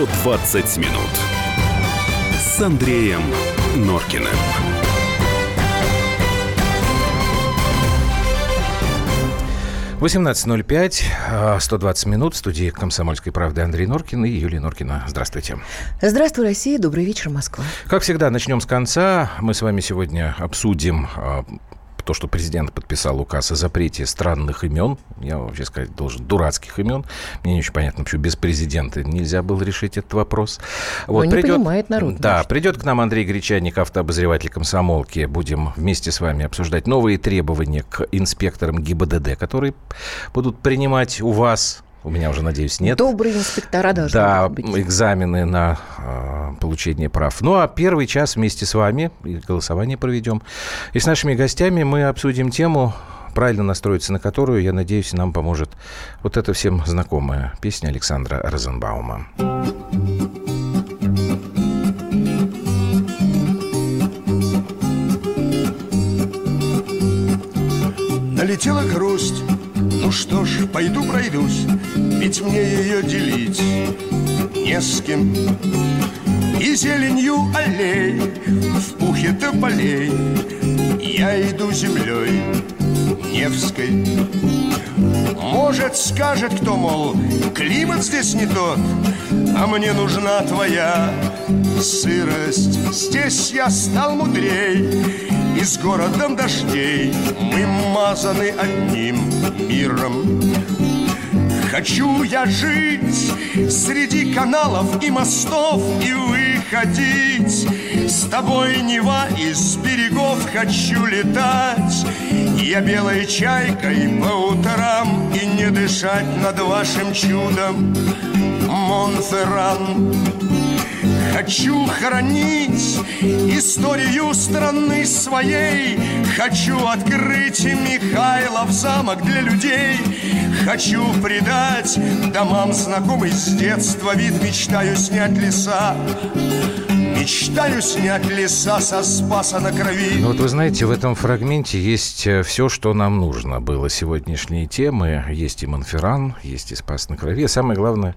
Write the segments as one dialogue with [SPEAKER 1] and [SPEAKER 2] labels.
[SPEAKER 1] 120 минут с Андреем Норкиным.
[SPEAKER 2] Восемнадцать ноль пять, сто двадцать минут. В студии «Комсомольской правды» Андрей Норкин и Юлия Норкина. Здравствуйте.
[SPEAKER 3] Здравствуй, Россия. Добрый вечер, Москва.
[SPEAKER 2] Как всегда, начнем с конца. Мы с вами сегодня обсудим а, то, что президент подписал указ о запрете странных имен, я вообще сказать должен, дурацких имен. Мне не очень понятно, почему без президента нельзя было решить этот вопрос.
[SPEAKER 3] Вот, не придет, понимает народ.
[SPEAKER 2] Да, может. придет к нам Андрей Гречаник, автообозреватель комсомолки. Будем вместе с вами обсуждать новые требования к инспекторам ГИБДД, которые будут принимать у вас у меня уже, надеюсь, нет.
[SPEAKER 3] Добрые инспектора должны
[SPEAKER 2] да,
[SPEAKER 3] быть.
[SPEAKER 2] экзамены на э, получение прав. Ну, а первый час вместе с вами и голосование проведем. И с нашими гостями мы обсудим тему, правильно настроиться на которую, я надеюсь, нам поможет вот эта всем знакомая песня Александра Розенбаума.
[SPEAKER 4] Налетела грусть ну что ж, пойду пройдусь, ведь мне ее делить не с кем. И зеленью аллей в пухе тополей Я иду землей Невской. Может, скажет кто, мол, климат здесь не тот, А мне нужна твоя сырость. Здесь я стал мудрей, и с городом дождей Мы мазаны одним миром. Хочу я жить среди каналов и мостов И выходить. С тобой Нева из берегов Хочу летать. Я белой чайкой по утрам И не дышать над вашим чудом. Монферран Хочу хранить историю страны своей Хочу открыть Михайлов замок для людей Хочу придать домам знакомый с детства вид Мечтаю снять леса Мечтаю снять леса со Спаса на крови.
[SPEAKER 2] Ну, вот вы знаете, в этом фрагменте есть э, все, что нам нужно было. Сегодняшние темы. Есть и Монферран, есть и Спас на крови. самое главное,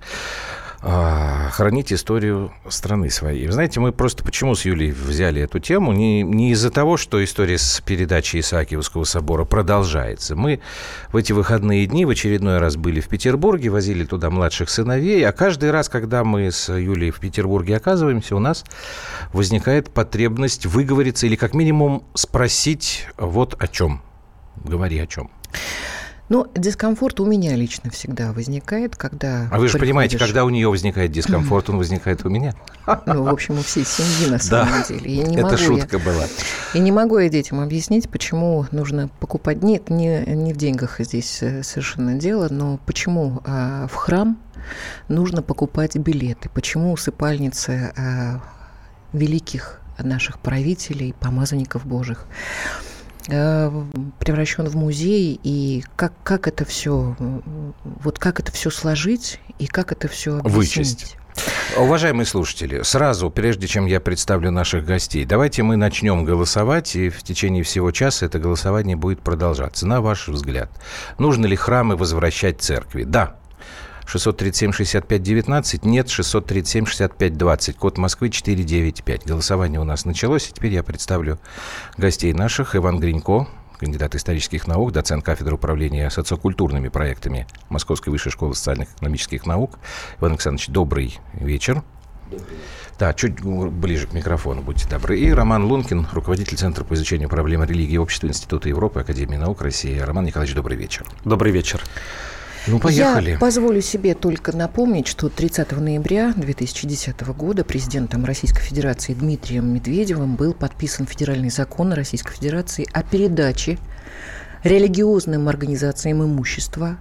[SPEAKER 2] хранить историю страны своей. Вы знаете, мы просто почему с Юлей взяли эту тему? Не, не из-за того, что история с передачей Исаакиевского собора продолжается. Мы в эти выходные дни в очередной раз были в Петербурге, возили туда младших сыновей, а каждый раз, когда мы с Юлей в Петербурге оказываемся, у нас возникает потребность выговориться или как минимум спросить вот о чем. Говори о чем.
[SPEAKER 3] Ну, дискомфорт у меня лично всегда возникает, когда...
[SPEAKER 2] А вы же понимаете, когда у нее возникает дискомфорт, он возникает у меня.
[SPEAKER 3] Ну, в общем, у всей семьи на самом
[SPEAKER 2] да, деле. Я не это могу шутка я, была.
[SPEAKER 3] И не могу я детям объяснить, почему нужно покупать... Нет, не, не в деньгах здесь э, совершенно дело, но почему а, в храм нужно покупать билеты, почему усыпальницы а, великих наших правителей, помазанников Божьих превращен в музей, и как, как это все, вот как это все сложить, и как это все объяснить.
[SPEAKER 2] Вычесть. Уважаемые слушатели, сразу, прежде чем я представлю наших гостей, давайте мы начнем голосовать, и в течение всего часа это голосование будет продолжаться. На ваш взгляд, нужно ли храмы возвращать церкви? Да, 637-65-19, нет, 637-65-20, код Москвы 495. Голосование у нас началось, и теперь я представлю гостей наших. Иван Гринько, кандидат исторических наук, доцент кафедры управления социокультурными проектами Московской высшей школы социальных и экономических наук. Иван Александрович, добрый вечер. Добрый Да, чуть ближе к микрофону, будьте добры. И Роман Лункин, руководитель Центра по изучению проблем религии и общества Института Европы, Академии наук России. Роман Николаевич, добрый вечер.
[SPEAKER 5] Добрый вечер.
[SPEAKER 2] Ну, поехали.
[SPEAKER 3] Я позволю себе только напомнить, что 30 ноября 2010 года президентом Российской Федерации Дмитрием Медведевым был подписан федеральный закон Российской Федерации о передаче религиозным организациям имущества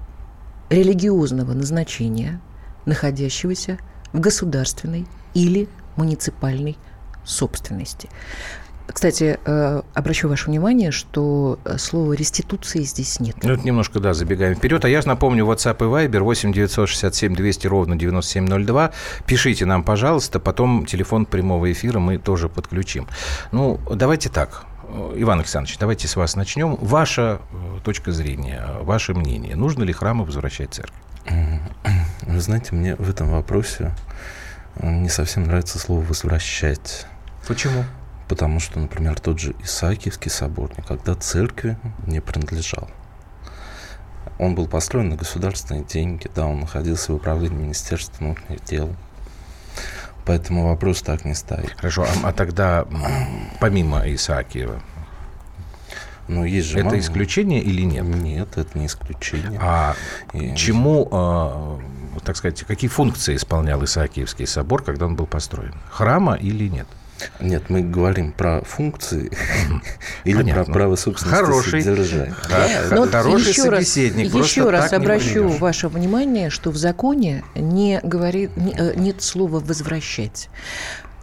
[SPEAKER 3] религиозного назначения, находящегося в государственной или муниципальной собственности. Кстати, э, обращу ваше внимание, что э, слова реституции здесь нет.
[SPEAKER 2] Ну, это немножко, да, забегаем вперед. А я напомню, WhatsApp и Viber 8 967 200 ровно 9702. Пишите нам, пожалуйста, потом телефон прямого эфира мы тоже подключим. Ну, давайте так. Иван Александрович, давайте с вас начнем. Ваша э, точка зрения, ваше мнение. Нужно ли храмы возвращать церковь?
[SPEAKER 5] Вы знаете, мне в этом вопросе Не совсем нравится слово «возвращать».
[SPEAKER 2] Почему?
[SPEAKER 5] Потому что, например, тот же Исаакиевский собор никогда церкви не принадлежал. Он был построен на государственные деньги, да, он находился в управлении Министерства внутренних дел. Поэтому вопрос так не стоит.
[SPEAKER 2] Хорошо, а, а тогда помимо Исаакиева,
[SPEAKER 5] но есть же
[SPEAKER 2] это
[SPEAKER 5] мало...
[SPEAKER 2] исключение или нет?
[SPEAKER 5] Нет, это не исключение.
[SPEAKER 2] А И... чему, э, так сказать, какие функции исполнял Исаакиевский собор, когда он был построен? Храма или нет?
[SPEAKER 5] Нет, мы говорим про функции или Понятно. про право собственности
[SPEAKER 2] Хороший,
[SPEAKER 5] содержания.
[SPEAKER 3] Да. Хороший еще собеседник. Раз, еще раз обращу ваше внимание, что в законе не говорит, э, нет слова «возвращать»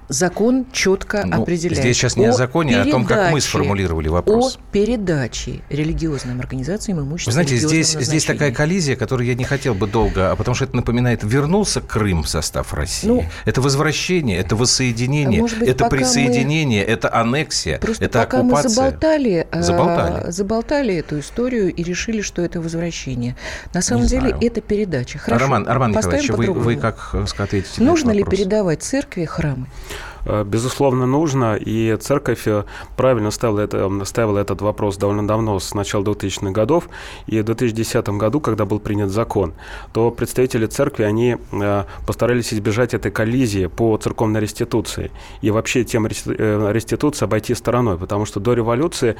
[SPEAKER 3] закон четко ну, определяет.
[SPEAKER 2] Здесь сейчас не о, о законе, передаче, а о том, как мы сформулировали вопрос.
[SPEAKER 3] О передаче религиозным организациям имущества.
[SPEAKER 2] Вы знаете, здесь, здесь такая коллизия, которую я не хотел бы долго, а потому что это напоминает, вернулся Крым в состав России. Ну, это возвращение, это воссоединение, быть, это присоединение, мы... это аннексия,
[SPEAKER 3] Просто
[SPEAKER 2] это
[SPEAKER 3] пока
[SPEAKER 2] оккупация.
[SPEAKER 3] мы заболтали,
[SPEAKER 2] заболтали.
[SPEAKER 3] Э, заболтали эту историю и решили, что это возвращение. На самом не деле знаю. это передача. Хорошо,
[SPEAKER 2] Роман, Роман Николаевич, вы, вы как ответите
[SPEAKER 3] Нужно
[SPEAKER 2] на
[SPEAKER 3] ли передавать церкви храмы?
[SPEAKER 6] Э, безусловно, нужно, и церковь э, правильно ставила, это, ставила этот вопрос довольно давно, с начала 2000-х годов, и в 2010 году, когда был принят закон, то представители церкви, они э, постарались избежать этой коллизии по церковной реституции, и вообще тему реституции обойти стороной, потому что до революции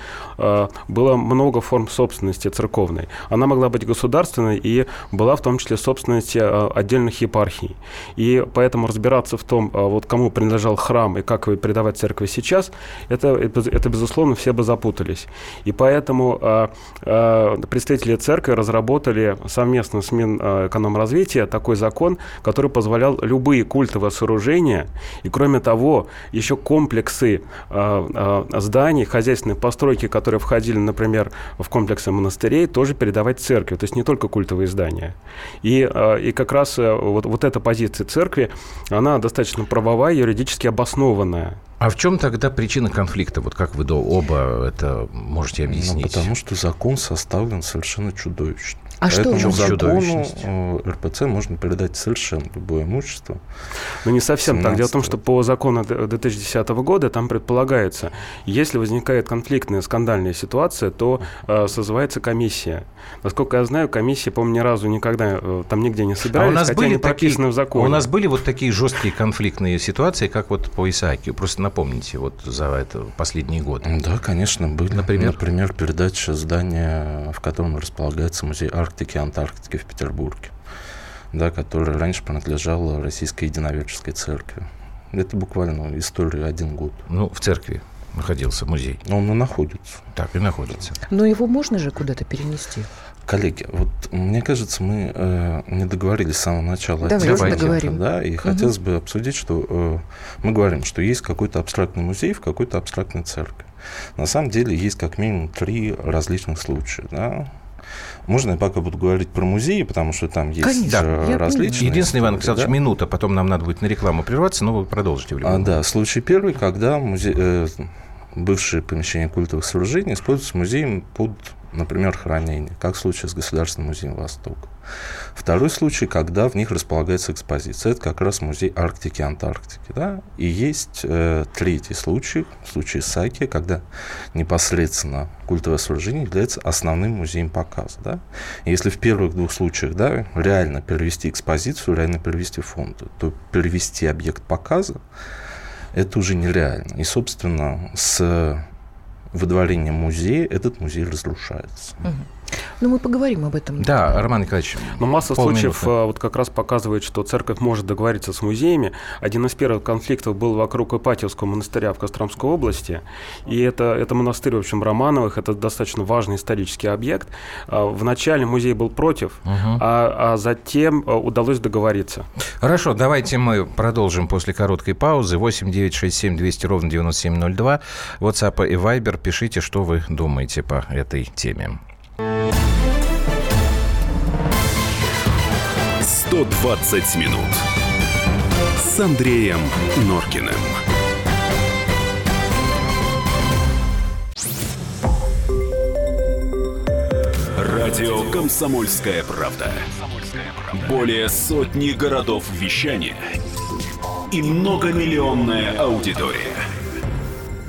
[SPEAKER 6] было много форм собственности церковной. Она могла быть государственной и была в том числе собственностью отдельных епархий. И поэтому разбираться в том, вот кому принадлежал храм, храм и как передавать церкви сейчас, это, это, это безусловно, все бы запутались. И поэтому э, э, представители церкви разработали совместно с Минэкономразвития такой закон, который позволял любые культовые сооружения, и кроме того, еще комплексы э, э, зданий, хозяйственные постройки, которые входили, например, в комплексы монастырей, тоже передавать церкви, то есть не только культовые здания. И, э, и как раз э, вот, вот эта позиция церкви, она достаточно правовая, юридически обоснованная.
[SPEAKER 2] А в чем тогда причина конфликта? Вот как вы оба это можете ну, объяснить?
[SPEAKER 5] Ну, потому что закон составлен совершенно чудовищно.
[SPEAKER 3] А Поэтому
[SPEAKER 5] что закону э, РПЦ можно передать совершенно любое имущество.
[SPEAKER 6] Ну, не совсем так. Дело в том, что по закону 2010 года там предполагается, если возникает конфликтная, скандальная ситуация, то э, созывается комиссия. Насколько я знаю, комиссия, по-моему, ни разу никогда э, там нигде не собирались,
[SPEAKER 2] а у нас
[SPEAKER 6] хотя
[SPEAKER 2] были
[SPEAKER 6] они
[SPEAKER 2] такие,
[SPEAKER 6] в законе.
[SPEAKER 2] У нас были вот такие жесткие конфликтные ситуации, как вот по Исаакию. Просто напомните вот за это последние годы.
[SPEAKER 5] Да, конечно, были. Например? Например, передача здания, в котором располагается музей Арктики Антарктики в Петербурге, да, которая раньше принадлежала Российской единоверческой церкви. Это буквально история один год.
[SPEAKER 2] Ну, в церкви находился музей.
[SPEAKER 5] Он и находится.
[SPEAKER 2] Так и находится.
[SPEAKER 3] Но его можно же куда-то перенести?
[SPEAKER 5] Коллеги, вот мне кажется, мы э, не договорились с самого начала.
[SPEAKER 3] Давайте договорим.
[SPEAKER 5] Да, и угу. хотелось бы обсудить, что э, мы говорим, что есть какой-то абстрактный музей в какой-то абстрактной церкви. На самом деле есть как минимум три различных случая. Да? Можно я пока буду говорить про музеи, потому что там есть Конечно, э, различные...
[SPEAKER 2] Единственный, Иван Александрович, да? минута, потом нам надо будет на рекламу прерваться, но вы продолжите. В
[SPEAKER 5] а, да, случай первый, когда музей, э, бывшее помещение культовых сооружений используется музеем под например, хранение, как в случае с Государственным музеем Востока. Второй случай, когда в них располагается экспозиция, это как раз музей Арктики и Антарктики. Да? И есть э, третий случай, случай Саки, когда непосредственно культовое сооружение является основным музеем показа. Да? И если в первых двух случаях да, реально перевести экспозицию, реально перевести фонд, то перевести объект показа это уже нереально. И, собственно, с выдворением музея этот музей разрушается.
[SPEAKER 3] Угу. Ну, мы поговорим об этом.
[SPEAKER 2] Да, Роман Николаевич.
[SPEAKER 6] Но масса случаев а, вот как раз показывает, что церковь может договориться с музеями. Один из первых конфликтов был вокруг Ипатьевского монастыря в Костромской области. И это, это монастырь, в общем, Романовых. Это достаточно важный исторический объект. А, вначале музей был против, угу. а, а затем а, удалось договориться.
[SPEAKER 2] Хорошо, давайте мы продолжим после короткой паузы. 8 9 6 7 200 ровно 9702. WhatsApp и Viber. Пишите, что вы думаете по этой теме.
[SPEAKER 1] 120 минут с Андреем Норкиным. Радио «Комсомольская правда». Более сотни городов вещания – и многомиллионная аудитория.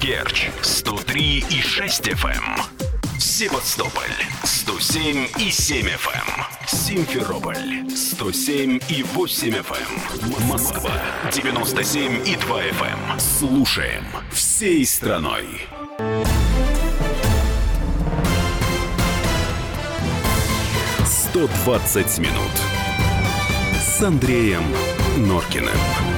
[SPEAKER 1] Керч 103 и 6 FM. Севастополь 107 и 7 FM. Симферополь 107 и 8 FM. Москва 97 и 2 FM. Слушаем всей страной. «120 минут» с Андреем Норкиным.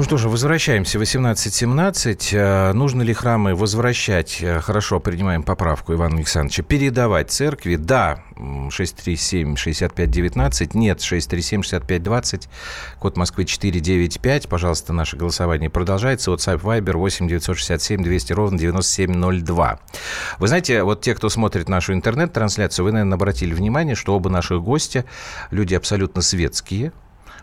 [SPEAKER 2] Ну что же, возвращаемся. 18.17. Э, нужно ли храмы возвращать? Э, хорошо, принимаем поправку Ивана Александровича. Передавать церкви? Да. 637-6519. Нет, 637-6520. Код Москвы 495. Пожалуйста, наше голосование продолжается. WhatsApp Viber 8 967 200 ровно 9702. Вы знаете, вот те, кто смотрит нашу интернет-трансляцию, вы, наверное, обратили внимание, что оба наших гостя люди абсолютно светские,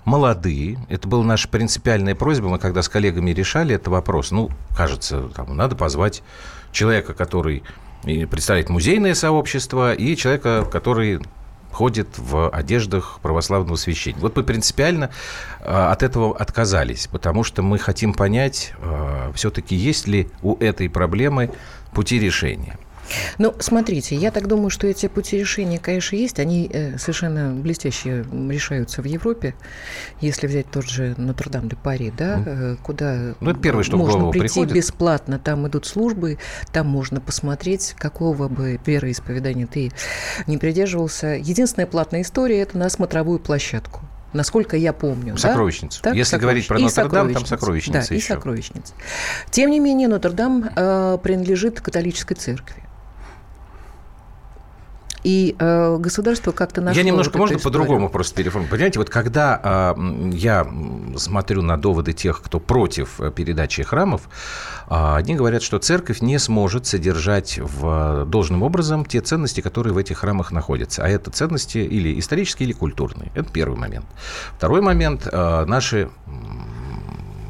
[SPEAKER 2] молодые. Это была наша принципиальная просьба. Мы когда с коллегами решали этот вопрос, ну, кажется, там, надо позвать человека, который представляет музейное сообщество, и человека, который ходит в одеждах православного священника. Вот мы принципиально э, от этого отказались, потому что мы хотим понять, э, все-таки есть ли у этой проблемы пути решения.
[SPEAKER 3] Ну, смотрите, я так думаю, что эти пути решения, конечно, есть. Они э, совершенно блестяще решаются в Европе. Если взять тот же Нотр-Дам-де-Пари, да, э, куда
[SPEAKER 2] ну, это первое, что
[SPEAKER 3] можно прийти
[SPEAKER 2] приходит.
[SPEAKER 3] бесплатно, там идут службы, там можно посмотреть, какого бы вероисповедания ты не придерживался. Единственная платная история – это на смотровую площадку насколько я помню.
[SPEAKER 2] Сокровищницу.
[SPEAKER 3] Да?
[SPEAKER 2] Если говорить про Нотр-Дам, там сокровищница
[SPEAKER 3] да,
[SPEAKER 2] еще.
[SPEAKER 3] и сокровищница. Тем не менее, Нотр-Дам э, принадлежит католической церкви. И э, государство как-то нашло...
[SPEAKER 2] Я немножко,
[SPEAKER 3] вот
[SPEAKER 2] можно по-другому просто переформулировать. Понимаете, вот когда э, я смотрю на доводы тех, кто против э, передачи храмов, э, они говорят, что церковь не сможет содержать в должным образом те ценности, которые в этих храмах находятся. А это ценности или исторические, или культурные. Это первый момент. Второй момент. Э, наши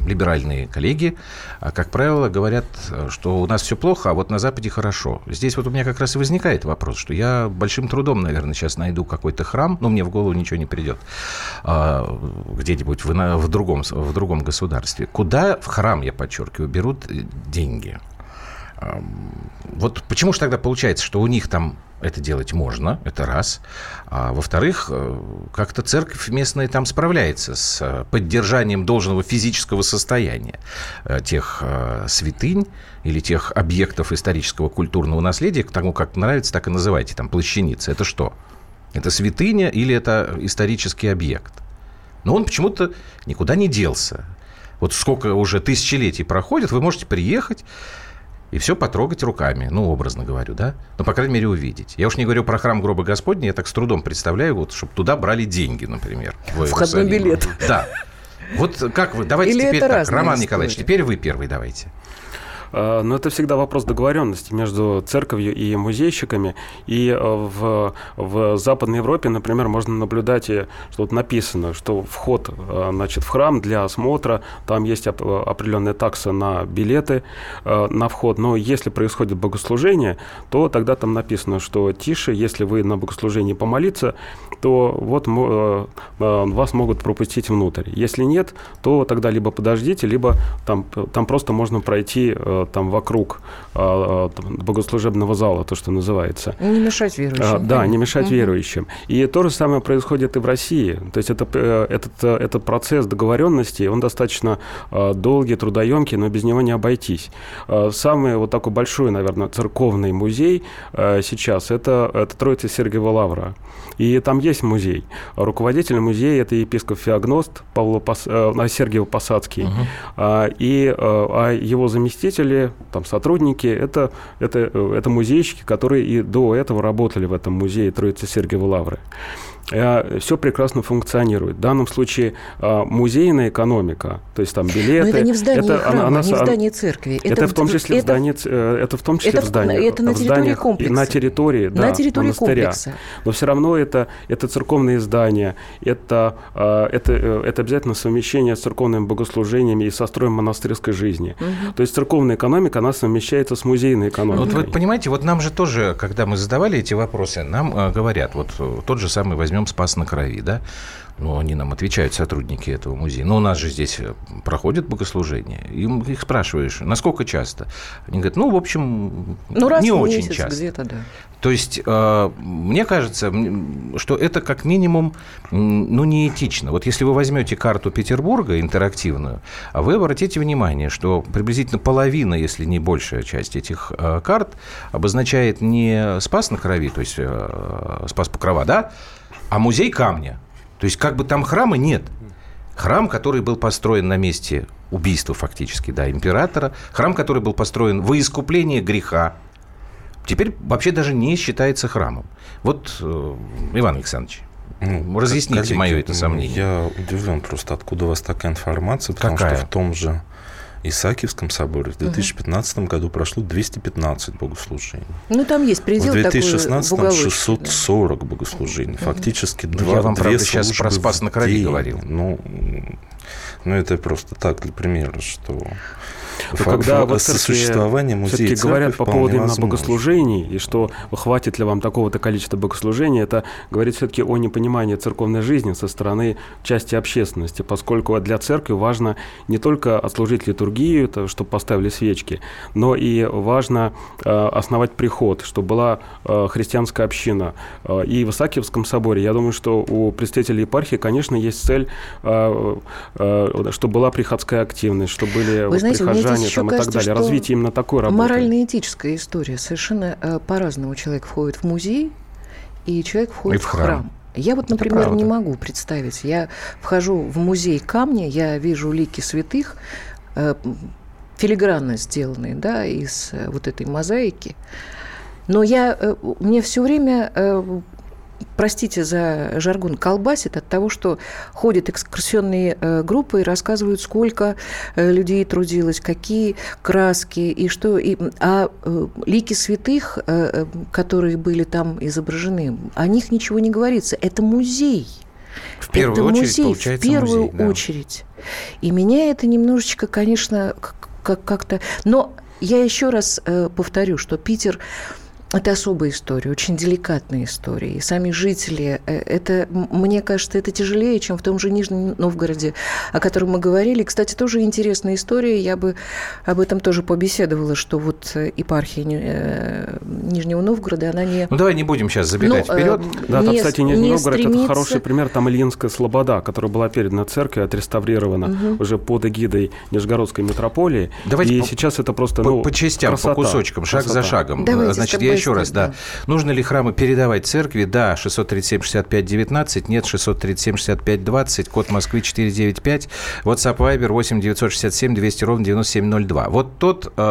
[SPEAKER 2] либеральные коллеги, а, как правило, говорят, что у нас все плохо, а вот на Западе хорошо. Здесь вот у меня как раз и возникает вопрос, что я большим трудом, наверное, сейчас найду какой-то храм, но мне в голову ничего не придет, а, где-нибудь в, в, другом, в другом государстве. Куда в храм, я подчеркиваю, берут деньги? Вот почему же тогда получается, что у них там это делать можно, это раз. А во-вторых, э, как-то церковь местная там справляется с э, поддержанием должного физического состояния э, тех святынь или тех объектов исторического культурного наследия, тому как нравится, так и называйте, там, плащаница. Это что? Это святыня или это исторический объект? Но он почему-то никуда не делся. Вот сколько уже тысячелетий проходит, вы можете приехать, и все потрогать руками, ну, образно говорю, да? Ну, по крайней мере, увидеть. Я уж не говорю про храм гроба Господня, я так с трудом представляю, вот, чтобы туда брали деньги, например.
[SPEAKER 3] Входной билет.
[SPEAKER 2] Да. Вот как вы, давайте
[SPEAKER 3] Или
[SPEAKER 2] теперь так, Роман
[SPEAKER 3] история.
[SPEAKER 2] Николаевич, теперь вы первый давайте.
[SPEAKER 6] А, Но это всегда вопрос договоренности между церковью и музейщиками. И э, в, в Западной Европе, например, можно наблюдать, и, что тут написано, что вход э, значит, в храм для осмотра, там есть оп- определенная такса на билеты э, на вход. Но если происходит богослужение, то тогда там написано, что тише, если вы на богослужении помолиться, то вот э, э, вас могут пропустить внутрь. Если нет, то тогда либо подождите, либо там, там просто можно пройти э, там вокруг э, там, богослужебного зала, то, что называется.
[SPEAKER 3] Не мешать верующим.
[SPEAKER 6] А, да, не мешать
[SPEAKER 3] Мгм.
[SPEAKER 6] верующим. И то же самое происходит и в России. То есть это, э, этот, э, этот процесс договоренности, он достаточно долгий, трудоемкий, но без него не обойтись. Самый вот такой большой, наверное, церковный музей э, сейчас это, это Троица Сергиева Лавра. И там есть музей. Руководитель музея – это епископ Феогност Павло Пос... э, Сергиев Посадский. А, И а его заместители, там, сотрудники – это, это, э, это музейщики, которые и до этого работали в этом музее Троицы Сергиева Лавры. Все прекрасно функционирует. В данном случае а, музейная экономика, то есть там билеты.
[SPEAKER 3] Но это не в здании
[SPEAKER 6] это-
[SPEAKER 3] храма,
[SPEAKER 6] она-
[SPEAKER 3] не в здании церкви.
[SPEAKER 6] это, в том числе в
[SPEAKER 3] это
[SPEAKER 6] здании, ц- э, это в том числе
[SPEAKER 3] это
[SPEAKER 6] в
[SPEAKER 3] в-
[SPEAKER 6] здании,
[SPEAKER 3] это на
[SPEAKER 6] в
[SPEAKER 3] территории
[SPEAKER 6] зданиях
[SPEAKER 3] комплекса.
[SPEAKER 6] на территории, да,
[SPEAKER 3] на территории
[SPEAKER 6] монастыря.
[SPEAKER 3] комплекса.
[SPEAKER 6] Но все равно это, это церковные здания, это, это, э, это обязательно совмещение с церковными богослужениями и со строем монастырской жизни. То есть церковная экономика, она совмещается с музейной экономикой.
[SPEAKER 2] Вот вы понимаете, вот нам же тоже, когда мы задавали эти вопросы, нам э, говорят, вот э, тот же самый возьмем «Спас на крови», да, ну, они нам отвечают, сотрудники этого музея. Но у нас же здесь э, проходит богослужение. И их спрашиваешь, насколько часто? Они говорят, ну, в общем,
[SPEAKER 3] ну, раз
[SPEAKER 2] не
[SPEAKER 3] в
[SPEAKER 2] очень
[SPEAKER 3] месяц
[SPEAKER 2] часто.
[SPEAKER 3] где-то, да.
[SPEAKER 2] То есть, э, мне кажется, что это как минимум, ну, неэтично. Вот если вы возьмете карту Петербурга интерактивную, а вы обратите внимание, что приблизительно половина, если не большая часть этих э, карт обозначает не Спас на Крови, то есть Спас Покрова, да, а музей камня. То есть как бы там храма нет. Храм, который был построен на месте убийства фактически, да, императора. Храм, который был построен во искупление греха. Теперь вообще даже не считается храмом. Вот, э, Иван Александрович,
[SPEAKER 5] Ну,
[SPEAKER 2] разъясните
[SPEAKER 5] коллеги,
[SPEAKER 2] мое это
[SPEAKER 5] ну,
[SPEAKER 2] сомнение.
[SPEAKER 5] Я удивлен просто, откуда у вас такая информация, потому
[SPEAKER 2] Какая?
[SPEAKER 5] что в том же Исаакиевском соборе в 2015 году прошло 215 богослужений.
[SPEAKER 3] Ну, там есть
[SPEAKER 5] В
[SPEAKER 3] предел такой
[SPEAKER 5] 2016
[SPEAKER 3] в уголочке,
[SPEAKER 5] 640 богослужений. Фактически
[SPEAKER 2] Ну,
[SPEAKER 5] два,
[SPEAKER 2] я вам,
[SPEAKER 5] две
[SPEAKER 2] правда, сейчас про Спас
[SPEAKER 5] в
[SPEAKER 2] на Крови говорил.
[SPEAKER 5] Ну, ну, это просто так, для примера, что...
[SPEAKER 6] То
[SPEAKER 5] фа-
[SPEAKER 6] когда вот церкви
[SPEAKER 5] сосуществование музея
[SPEAKER 6] все-таки говорят по поводу именно
[SPEAKER 5] возможно.
[SPEAKER 6] богослужений, и что хватит ли вам такого-то количества богослужений, это говорит все-таки о непонимании церковной жизни со стороны части общественности, поскольку для церкви важно не только отслужить литургию, это, чтобы поставили свечки, но и важно э, основать приход, чтобы была э, христианская община. Э, и в Исаакиевском соборе, я думаю, что у представителей епархии, конечно, есть цель, э, э, чтобы была приходская активность, чтобы были
[SPEAKER 3] Вы
[SPEAKER 6] вот
[SPEAKER 3] знаете,
[SPEAKER 6] прихожане
[SPEAKER 3] еще
[SPEAKER 6] там, и так
[SPEAKER 3] кажется,
[SPEAKER 6] далее. Развитие именно такой работы.
[SPEAKER 3] Морально-этическая история. Совершенно э, по-разному человек входит в музей, и человек входит
[SPEAKER 2] И в
[SPEAKER 3] в храм.
[SPEAKER 2] храм.
[SPEAKER 3] Я вот, например, не могу представить. Я вхожу в музей камня, я вижу лики святых, э, филигранно сделанные, да, из э, вот этой мозаики. Но я, э, мне все время, э, простите за жаргон, колбасит от того, что ходят экскурсионные э, группы и рассказывают, сколько э, людей трудилось, какие краски и что. И, а э, лики святых, которые были там изображены, о них ничего не говорится. Это музей.
[SPEAKER 2] В первую
[SPEAKER 3] это
[SPEAKER 2] очередь,
[SPEAKER 3] музей,
[SPEAKER 2] получается,
[SPEAKER 3] в первую
[SPEAKER 2] музей, да.
[SPEAKER 3] очередь. И меня это немножечко, конечно, как- как- как-то... Но я еще раз повторю, что Питер это особая история, очень деликатная история. И сами жители, э, это, мне кажется, это тяжелее, чем в том же Нижнем Новгороде, о котором мы говорили. Кстати, тоже интересная история, я бы об этом тоже побеседовала, что вот э, епархия э, Нижнего Новгорода, она не...
[SPEAKER 2] Ну, давай не будем сейчас забегать
[SPEAKER 3] Ну, э,
[SPEAKER 2] вперед.
[SPEAKER 6] Да, там,
[SPEAKER 3] не
[SPEAKER 6] кстати,
[SPEAKER 3] с-
[SPEAKER 6] Нижний
[SPEAKER 3] не
[SPEAKER 6] Новгород это
[SPEAKER 3] стремится-
[SPEAKER 6] хороший пример. Там Ильинская Слобода, которая была передана церкви, отреставрирована уже под эгидой Нижегородской митрополии.
[SPEAKER 2] Давайте
[SPEAKER 6] и
[SPEAKER 2] по-
[SPEAKER 6] сейчас это просто
[SPEAKER 2] По,
[SPEAKER 6] ну,
[SPEAKER 2] по частям,
[SPEAKER 6] красота,
[SPEAKER 2] по кусочкам, шаг за шагом.
[SPEAKER 3] Давайте
[SPEAKER 2] Значит, я еще раз, да.
[SPEAKER 3] да.
[SPEAKER 2] Нужно ли храмы передавать церкви? Да, 637-65-19, нет, 637-65-20, код Москвы 495, WhatsApp Viber 8 967 200 ровно 9702. Вот тот э,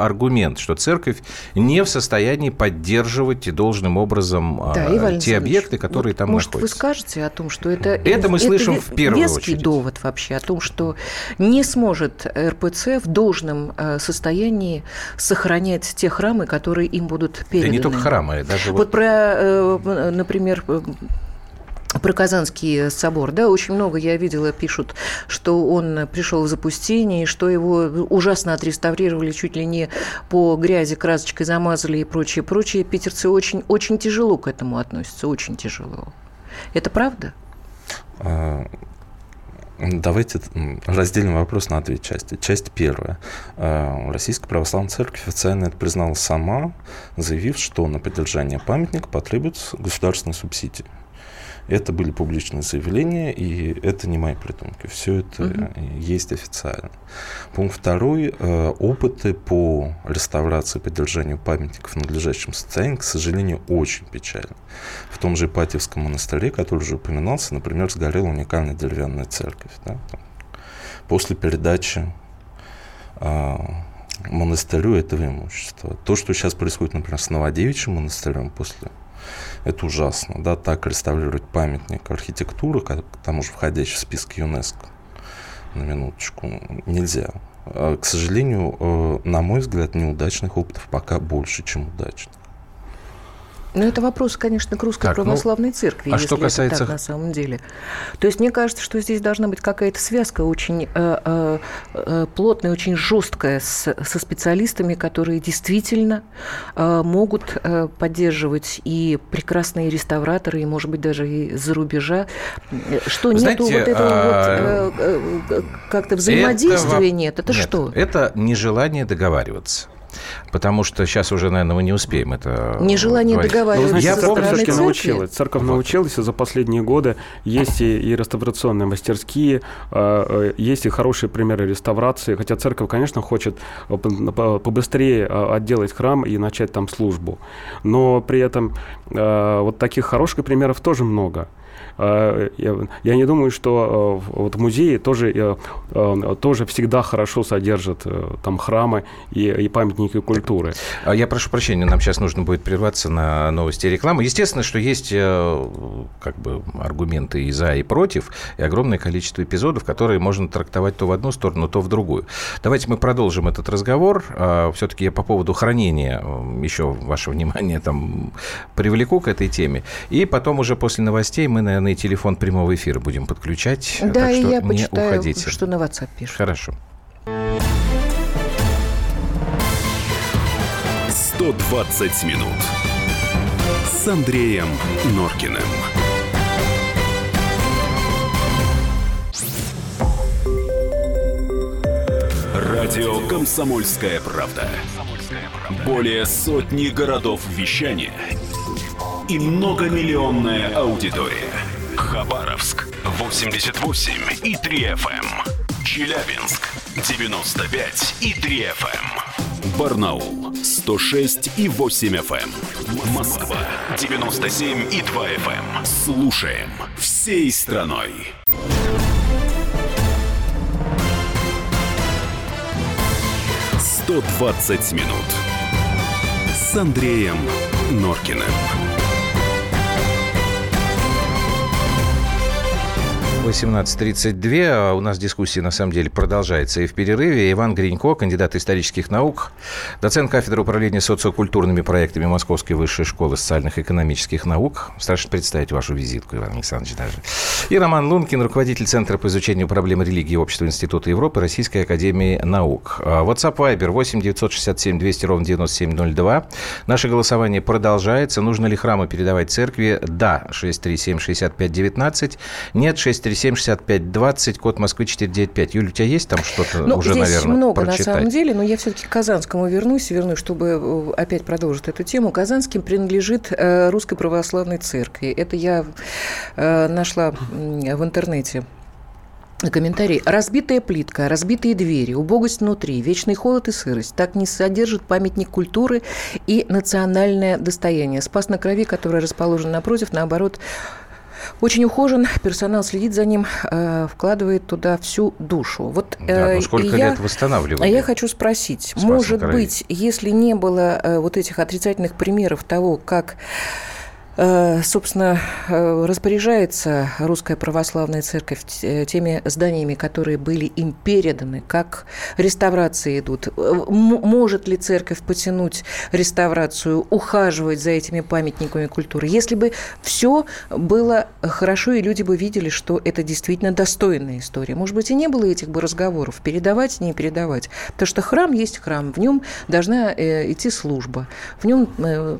[SPEAKER 2] аргумент, что церковь не в состоянии поддерживать должным образом э,
[SPEAKER 3] Да, Иван
[SPEAKER 2] те объекты, которые
[SPEAKER 3] вот,
[SPEAKER 2] там
[SPEAKER 3] может,
[SPEAKER 2] находятся.
[SPEAKER 3] вы скажете о том, что это...
[SPEAKER 2] Это мы слышим
[SPEAKER 3] ве-
[SPEAKER 2] в первую
[SPEAKER 3] веский
[SPEAKER 2] очередь.
[SPEAKER 3] довод вообще о том, что не сможет РПЦ в должном э, состоянии сохранять те храмы, которые им будут
[SPEAKER 2] Да
[SPEAKER 3] переданы.
[SPEAKER 2] не только храмы, даже
[SPEAKER 3] Вот
[SPEAKER 2] вот...
[SPEAKER 3] про, э, например, про Казанский собор, да, очень много я видела, пишут, что он пришел в запустение, и что его ужасно отреставрировали, чуть ли не по грязи красочкой замазали и прочее, прочее. Питерцы очень, очень тяжело к этому относятся, очень тяжело. Это правда?
[SPEAKER 5] Давайте разделим вопрос на две части. Часть первая. А, Российская Православная Церковь официально это признала сама, заявив, что на поддержание памятника потребуется государственная субсидия. Это были публичные заявления, и это не мои придумки. Все это
[SPEAKER 3] Мгм.
[SPEAKER 5] есть официально. Пункт второй. Э, Опыты по реставрации и поддержанию памятников в надлежащем состоянии, к сожалению, очень печальны. В том же Ипатьевском монастыре, который уже упоминался, например, сгорела уникальная деревянная церковь. да, там. После передачи а, монастырю этого имущества. То, что сейчас происходит, например, с Новодевичьим монастырем после это ужасно, да, так реставрировать памятник архитектуры, к тому же входящий в список ЮНЕСКО, на минуточку, нельзя. А, К сожалению, э, на мой взгляд, неудачных опытов пока больше, чем удачных.
[SPEAKER 3] Ну, это вопрос, конечно, к русской
[SPEAKER 2] Так, ну,
[SPEAKER 3] православной церкви,
[SPEAKER 2] а
[SPEAKER 3] если
[SPEAKER 2] что касается-
[SPEAKER 3] это так на самом деле. То есть мне кажется, что здесь должна быть какая-то связка очень э, э, э, плотная, очень жесткая с- со специалистами, которые действительно э, могут э, поддерживать и прекрасные реставраторы, и, может быть, даже и за рубежа, что
[SPEAKER 2] Вы
[SPEAKER 3] нету
[SPEAKER 2] знаете,
[SPEAKER 3] вот этого
[SPEAKER 2] а,
[SPEAKER 3] вот э, э, как-то взаимодействия
[SPEAKER 2] Этого-
[SPEAKER 3] нет. Это
[SPEAKER 2] Нет,
[SPEAKER 3] что?
[SPEAKER 2] Это нежелание договариваться. Потому что сейчас уже, наверное, мы не успеем это
[SPEAKER 3] Нежелание
[SPEAKER 2] говорить.
[SPEAKER 6] Ну,
[SPEAKER 3] договариваться
[SPEAKER 6] знаете,
[SPEAKER 2] Я
[SPEAKER 6] церковь все-таки
[SPEAKER 3] церкви?
[SPEAKER 6] научилась. Церковь
[SPEAKER 2] Вот.
[SPEAKER 6] научилась, и за последние годы есть и, и реставрационные мастерские, э, э, есть и хорошие примеры реставрации. Хотя церковь, конечно, хочет по- побыстрее отделать храм и начать там службу. Но при этом вот таких хороших примеров тоже много. Э, Я, я не думаю, что э, вот музеи тоже, э, тоже всегда хорошо содержат там храмы и, и памятники культуры.
[SPEAKER 2] А Я прошу прощения, нам сейчас нужно будет прерваться на новости и рекламу. Естественно, что есть как бы аргументы и за, и против, и огромное количество эпизодов, которые можно трактовать то в одну сторону, то в другую. Давайте мы продолжим этот разговор. Все-таки я по поводу хранения еще ваше внимание там привлеку к этой теме. И потом уже после новостей мы, наверное, и телефон прямого эфира будем подключать.
[SPEAKER 3] Да,
[SPEAKER 2] так
[SPEAKER 3] и
[SPEAKER 2] что
[SPEAKER 3] я
[SPEAKER 2] не
[SPEAKER 3] почитаю,
[SPEAKER 2] уходите.
[SPEAKER 3] что на WhatsApp пишут.
[SPEAKER 2] Хорошо.
[SPEAKER 1] 120 минут с Андреем Норкиным. Радио «Комсомольская правда». Более сотни городов вещания и многомиллионная аудитория. Хабаровск 88 и 3 FM. Челябинск 95 и 3 FM. Барнаул 106 и 8 FM. Москва 97 и 2 FM. Слушаем всей страной. «120 минут» с Андреем Норкиным.
[SPEAKER 2] 18.32. А У нас дискуссия, на самом деле, продолжается и в перерыве. Иван Гринько, кандидат исторических наук, доцент кафедры управления социокультурными проектами Московской высшей школы социальных и экономических наук. Страшно представить вашу визитку, Иван Александрович, даже. И Роман Лункин, руководитель Центра по изучению проблем религии и общества Института Европы Российской Академии Наук. А, WhatsApp Viber 8 967 200 ровно 9702. Наше голосование продолжается. Нужно ли храмы передавать церкви? Да, 637 65 19. Нет, 637 65 20. Код Москвы 495. Юля, у тебя есть там что-то
[SPEAKER 3] Ну,
[SPEAKER 2] уже,
[SPEAKER 3] здесь
[SPEAKER 2] наверное,
[SPEAKER 3] много
[SPEAKER 2] прочитать?
[SPEAKER 3] на самом деле, но я все-таки к Казанскому вернусь, вернусь, чтобы э, опять продолжить эту тему. Казанским принадлежит э, Русской Православной Церкви. Это я э, нашла в интернете. Комментарий. Разбитая плитка, разбитые двери, убогость внутри, вечный холод и сырость. Так не содержит памятник культуры и национальное достояние. Спас на крови, который расположен напротив, наоборот, очень ухожен, персонал следит за ним, э, вкладывает туда всю душу. Вот,
[SPEAKER 2] Да,
[SPEAKER 3] э,
[SPEAKER 2] ну сколько
[SPEAKER 3] и я-
[SPEAKER 2] лет восстанавливали?
[SPEAKER 3] я хочу спросить,
[SPEAKER 2] Спас
[SPEAKER 3] может
[SPEAKER 2] крови.
[SPEAKER 3] быть, если не было э, вот этих отрицательных примеров того, как собственно, э, распоряжается Русская Православная Церковь э, теми зданиями, которые были им переданы, как реставрации идут. Э, Может ли церковь потянуть реставрацию, ухаживать за этими памятниками культуры? Если бы все было хорошо, и люди бы видели, что это действительно достойная история. Может быть, и не было этих бы разговоров, передавать, не передавать. Потому что храм есть храм, в нем должна э, идти служба. В нем э,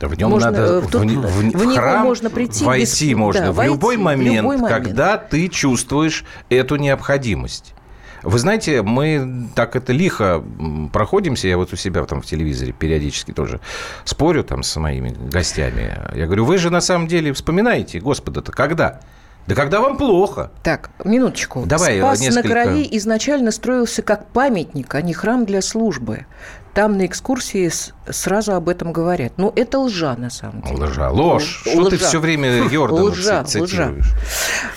[SPEAKER 2] Да в нем
[SPEAKER 3] можно,
[SPEAKER 2] надо
[SPEAKER 3] э,
[SPEAKER 2] в,
[SPEAKER 3] тут-
[SPEAKER 2] в- в
[SPEAKER 3] в него
[SPEAKER 2] храм
[SPEAKER 3] можно прийти
[SPEAKER 2] войти
[SPEAKER 3] без-
[SPEAKER 2] можно
[SPEAKER 3] да,
[SPEAKER 2] в
[SPEAKER 3] войти
[SPEAKER 2] любой момент,
[SPEAKER 3] любой момент.
[SPEAKER 2] когда ты чувствуешь эту необходимость. Вы знаете, мы так это лихо проходимся. Я вот у себя там в телевизоре периодически тоже спорю там с моими гостями. Я говорю, вы же на самом деле вспоминаете Господа-то когда? Да когда вам плохо.
[SPEAKER 3] Так, минуточку.
[SPEAKER 2] Давай,
[SPEAKER 3] Спас
[SPEAKER 2] несколько-
[SPEAKER 3] на крови изначально строился как памятник, а не храм для службы. Там на экскурсии сразу об этом говорят. Ну, это лжа, на самом деле.
[SPEAKER 2] Лжа, ложь.
[SPEAKER 3] Л-
[SPEAKER 2] Что ты
[SPEAKER 3] лжа.
[SPEAKER 2] все время Йордана
[SPEAKER 3] Лжа,
[SPEAKER 2] ци-
[SPEAKER 3] лжа.
[SPEAKER 2] цитируешь?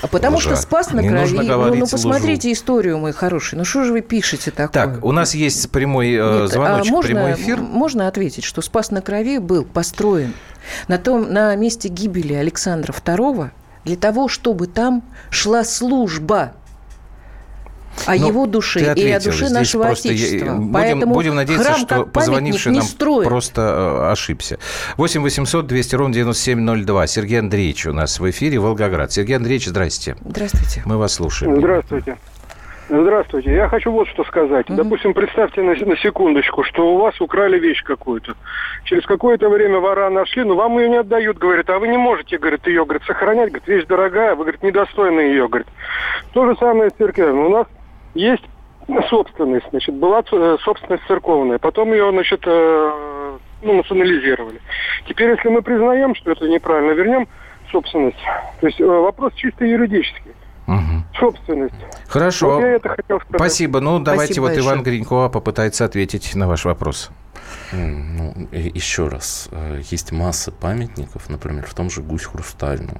[SPEAKER 3] А Потому
[SPEAKER 2] Лжа.
[SPEAKER 3] что спас на
[SPEAKER 2] Не
[SPEAKER 3] крови.
[SPEAKER 2] нужно
[SPEAKER 3] Ну,
[SPEAKER 2] говорить
[SPEAKER 3] ну,
[SPEAKER 2] лжу.
[SPEAKER 3] посмотрите историю, мой хороший. Ну, что же вы пишете такое?
[SPEAKER 2] Так, у нас есть прямой э,
[SPEAKER 3] Нет,
[SPEAKER 2] звоночек,
[SPEAKER 3] а можно,
[SPEAKER 2] прямой эфир.
[SPEAKER 3] Можно ответить, что Спас на Крови был построен на, том, на месте гибели Александра II для того, чтобы там шла служба. О Но его душе и о душе нашего Отечества.
[SPEAKER 2] Будем, Поэтому будем надеяться, храм, что позвонивший нам строит. просто э, ошибся. 8 800 200 ровно 9702. Сергей Андреевич у нас в эфире Волгоград. Сергей Андреевич, здрасте.
[SPEAKER 3] Здравствуйте.
[SPEAKER 2] Мы вас слушаем.
[SPEAKER 7] Здравствуйте. Здравствуйте. Я хочу вот что сказать. Mm-hmm. Допустим, представьте на, на секундочку, что у вас украли вещь какую-то. Через какое-то время вора нашли, но вам ее не отдают, говорят, а вы не можете, говорит, ее, говорит, сохранять, говорит, вещь дорогая, вы, говорит, недостойны ее, говорит. То же самое с церковью. У нас есть собственность, значит, была э, собственность церковная, потом ее, значит, э, ну, национализировали. Теперь, если мы признаем, что это неправильно, вернем собственность. То есть э, вопрос чисто юридический. Угу. Собственность.
[SPEAKER 2] Хорошо. Вот я это хотел сказать. Спасибо. Ну, давайте Спасибо вот большое. Иван Гринько попытается ответить на ваш вопрос.
[SPEAKER 5] Ну, еще раз, э, есть масса памятников, например, в том же Гусь Хрустальном.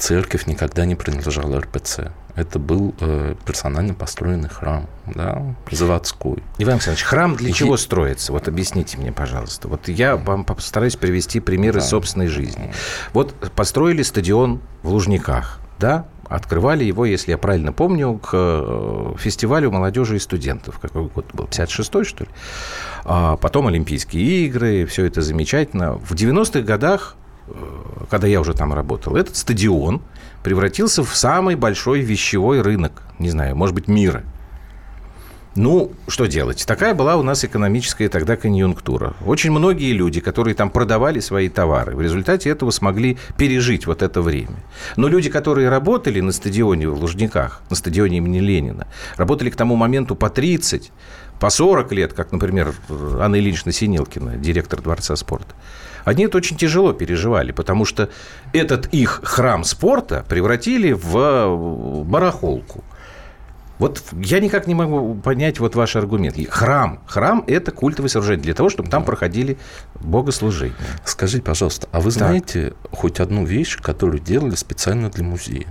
[SPEAKER 5] Церковь никогда не принадлежала РПЦ. Это был э, персонально построенный храм, да, заводской.
[SPEAKER 2] Иван Александрович, храм для И... чего строится? Вот объясните мне, пожалуйста. Вот я вам постараюсь привести примеры да. собственной жизни. Вот построили стадион в Лужниках, да, Открывали его, если я правильно помню, к э, фестивалю молодежи и студентов. Какой год был? 56-й, что ли? А потом Олимпийские игры, все это замечательно. В 90-х годах, э, когда я уже там работал, этот стадион превратился в самый большой вещевой рынок, не знаю, может быть, мира – ну, что делать? Такая была у нас экономическая тогда конъюнктура. Очень многие люди, которые там продавали свои товары, в результате этого смогли пережить вот это время. Но люди, которые работали на стадионе в Лужниках, на стадионе имени Ленина, работали к тому моменту по 30, по 40 лет, как, например, Анна Ильинична Синилкина, директор Дворца спорта, они это очень тяжело переживали, потому что этот их храм спорта превратили в барахолку. Вот я никак не могу понять вот ваш аргумент. Храм. Храм – это культовое сооружение для того, чтобы там проходили богослужения.
[SPEAKER 5] Скажите, пожалуйста, а вы знаете так. хоть одну вещь, которую делали специально для музея?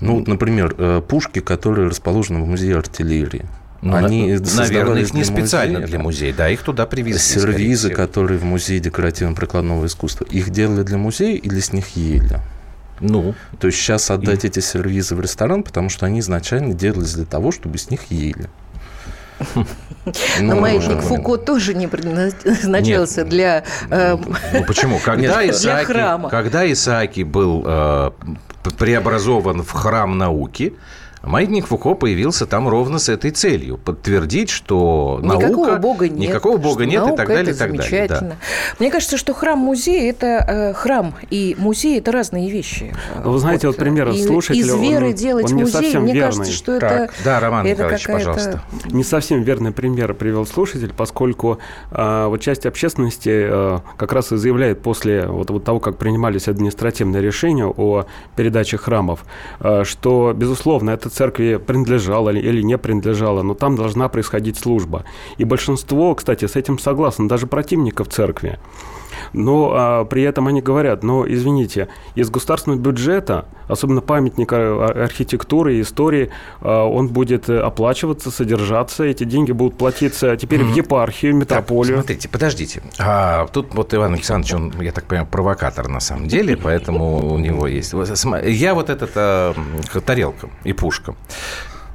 [SPEAKER 5] Ну, вот, например, э, пушки, которые расположены в музее артиллерии.
[SPEAKER 2] Ну, они, наверное, их не для специально музея, для музея, да, их туда привезли.
[SPEAKER 5] Сервизы, которые в музее декоративно-прикладного искусства, их делали для музея или с них ели?
[SPEAKER 2] Ну.
[SPEAKER 5] То есть сейчас отдать и... эти сервизы в ресторан, потому что они изначально делались для того, чтобы с них ели.
[SPEAKER 3] Но ну, маятник Фуко тоже не предназначался для...
[SPEAKER 2] Э, ну почему? Когда Исааки, когда Исааки был э, преобразован в храм науки, Маятник Фуко появился там ровно с этой целью. Подтвердить, что
[SPEAKER 3] никакого
[SPEAKER 2] наука...
[SPEAKER 3] Бога нет.
[SPEAKER 2] Никакого Бога нет и так далее, и так
[SPEAKER 3] далее. Да. Мне кажется, что храм-музей – это э, храм и музей – это разные вещи.
[SPEAKER 6] Вы знаете, вот, вот пример слушателя...
[SPEAKER 3] Из веры он, делать он музей, мне верный. кажется, что так, это...
[SPEAKER 2] Да, Роман это Николаевич, пожалуйста.
[SPEAKER 6] Не совсем верный пример привел слушатель, поскольку э, вот часть общественности э, как раз и заявляет после вот, вот того, как принимались административные решения о передаче храмов, э, что, безусловно, это церкви принадлежала или не принадлежала, но там должна происходить служба. И большинство, кстати, с этим согласно, даже противников церкви. Но а, при этом они говорят, но извините, из государственного бюджета, особенно памятника а, архитектуры и истории, а, он будет оплачиваться, содержаться, эти деньги будут платиться теперь mm-hmm. в епархию, метрополию.
[SPEAKER 2] Так, смотрите, подождите. А, тут вот Иван Александрович, он, я так понимаю, провокатор на самом деле, поэтому у него есть... Я вот этот а, тарелка и пушка.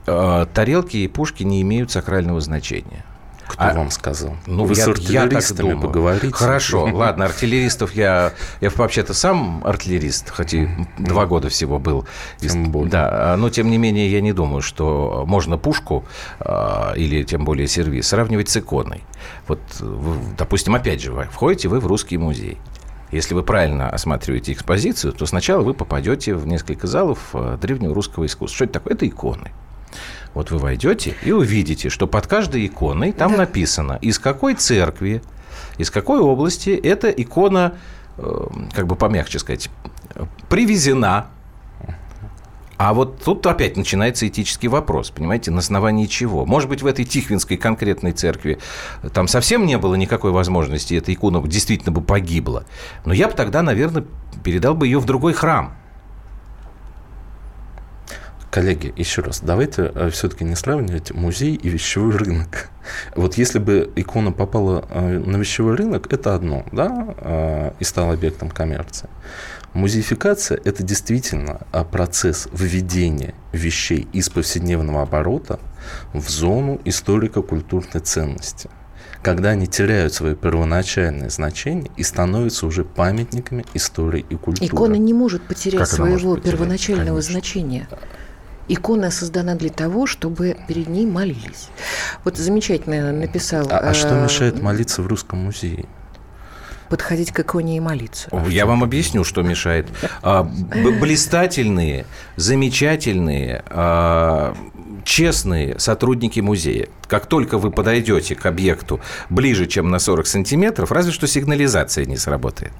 [SPEAKER 2] А, тарелки и пушки не имеют сакрального значения.
[SPEAKER 5] Кто а, вам сказал?
[SPEAKER 2] Ну, Вы я, с артиллеристами я поговорите. Хорошо, ладно, артиллеристов я... Я вообще-то сам артиллерист, хоть и два года всего был.
[SPEAKER 5] Тем более.
[SPEAKER 2] Да, но тем не менее я не думаю, что можно пушку а, или тем более сервис сравнивать с иконой. Вот, допустим, опять же, вы входите вы в русский музей. Если вы правильно осматриваете экспозицию, то сначала вы попадете в несколько залов а, древнего русского искусства. Что это такое? Это иконы. Вот вы войдете и увидите, что под каждой иконой там да. написано, из какой церкви, из какой области эта икона, э, как бы помягче сказать, привезена. А вот тут опять начинается этический вопрос, понимаете, на основании чего? Может быть, в этой Тихвинской конкретной церкви там совсем не было никакой возможности, эта икона действительно бы погибла. Но я бы тогда, наверное, передал бы ее в другой храм –
[SPEAKER 5] Коллеги, еще раз, давайте э, все-таки не сравнивать музей и вещевой рынок. Вот если бы икона попала э, на вещевой рынок, это одно, да, э, и стала объектом коммерции. Музеификация – это действительно процесс введения вещей из повседневного оборота в зону историко-культурной ценности когда они теряют свое первоначальное значение и становятся уже памятниками истории и культуры.
[SPEAKER 3] Икона не может потерять как своего может потерять? первоначального Конечно. значения. Икона создана для того, чтобы перед ней молились. Вот замечательно написал...
[SPEAKER 5] А, а что э, мешает молиться в Русском музее?
[SPEAKER 3] подходить к иконе и молиться.
[SPEAKER 2] Я вам объясню, что мешает. А, блистательные, замечательные, а, честные сотрудники музея. Как только вы подойдете к объекту ближе, чем на 40 сантиметров, разве что сигнализация не сработает.